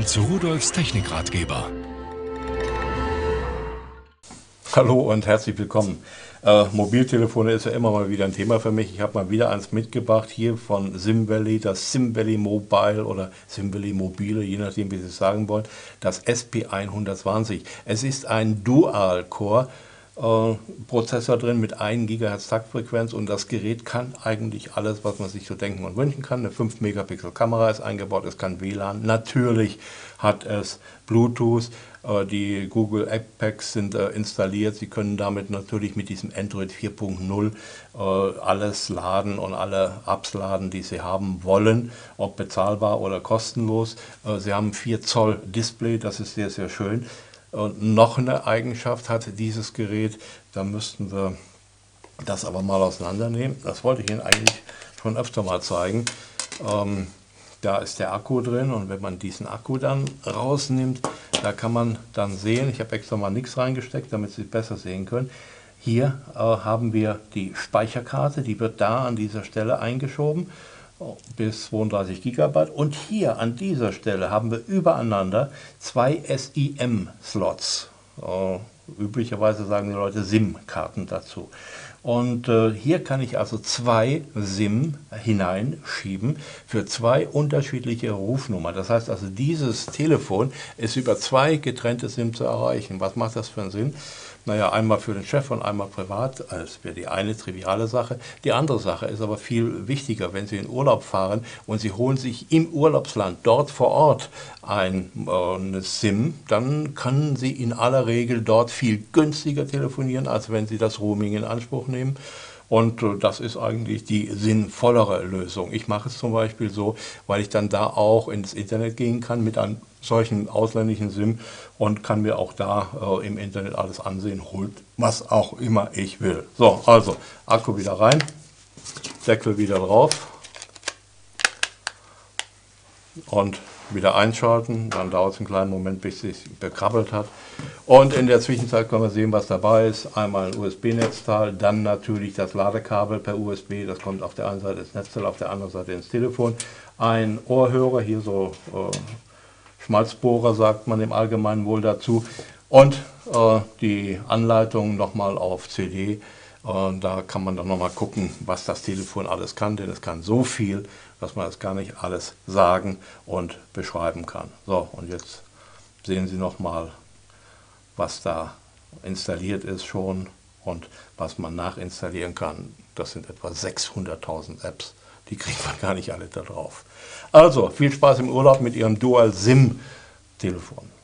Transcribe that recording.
Willkommen zu Rudolfs Technikratgeber. Hallo und herzlich willkommen. Äh, Mobiltelefone ist ja immer mal wieder ein Thema für mich. Ich habe mal wieder eins mitgebracht hier von SimValley, das SimValley Mobile oder SimValley Mobile, je nachdem wie Sie es sagen wollen, das SP120. Es ist ein Dual-Core Prozessor drin mit 1 GHz Taktfrequenz und das Gerät kann eigentlich alles, was man sich so denken und wünschen kann. Eine 5 Megapixel Kamera ist eingebaut, es kann WLAN, natürlich hat es Bluetooth, äh, die Google App Packs sind äh, installiert. Sie können damit natürlich mit diesem Android 4.0 alles laden und alle Apps laden, die Sie haben wollen, ob bezahlbar oder kostenlos. Sie haben 4 Zoll Display, das ist sehr, sehr schön. Und noch eine Eigenschaft hat dieses Gerät, da müssten wir das aber mal auseinandernehmen. Das wollte ich Ihnen eigentlich schon öfter mal zeigen. Ähm, da ist der Akku drin und wenn man diesen Akku dann rausnimmt, da kann man dann sehen, ich habe extra mal nichts reingesteckt, damit Sie es besser sehen können. Hier äh, haben wir die Speicherkarte, die wird da an dieser Stelle eingeschoben bis 32 GB. Und hier an dieser Stelle haben wir übereinander zwei SIM-Slots. Üblicherweise sagen die Leute SIM-Karten dazu. Und äh, hier kann ich also zwei SIM hineinschieben für zwei unterschiedliche Rufnummern. Das heißt also, dieses Telefon ist über zwei getrennte SIM zu erreichen. Was macht das für einen Sinn? Naja, einmal für den Chef und einmal privat. Das wäre die eine triviale Sache. Die andere Sache ist aber viel wichtiger, wenn Sie in Urlaub fahren und Sie holen sich im Urlaubsland dort vor Ort ein äh, eine SIM, dann können Sie in aller Regel dort viel günstiger telefonieren, als wenn Sie das Roaming in Anspruch nehmen. Und äh, das ist eigentlich die sinnvollere Lösung. Ich mache es zum Beispiel so, weil ich dann da auch ins Internet gehen kann mit einem solchen ausländischen SIM und kann mir auch da äh, im Internet alles ansehen, holt was auch immer ich will. So, also Akku wieder rein, Deckel wieder drauf und wieder einschalten. Dann dauert es einen kleinen Moment, bis es sich bekrabbelt hat. Und in der Zwischenzeit können wir sehen, was dabei ist. Einmal ein USB-Netzteil, dann natürlich das Ladekabel per USB. Das kommt auf der einen Seite ins Netzteil, auf der anderen Seite ins Telefon. Ein Ohrhörer, hier so äh, Schmalzbohrer sagt man im Allgemeinen wohl dazu. Und äh, die Anleitung nochmal auf CD. Und da kann man dann nochmal gucken, was das Telefon alles kann, denn es kann so viel, dass man es gar nicht alles sagen und beschreiben kann. So, und jetzt sehen Sie nochmal, was da installiert ist schon und was man nachinstallieren kann. Das sind etwa 600.000 Apps, die kriegt man gar nicht alle da drauf. Also, viel Spaß im Urlaub mit Ihrem Dual-SIM-Telefon.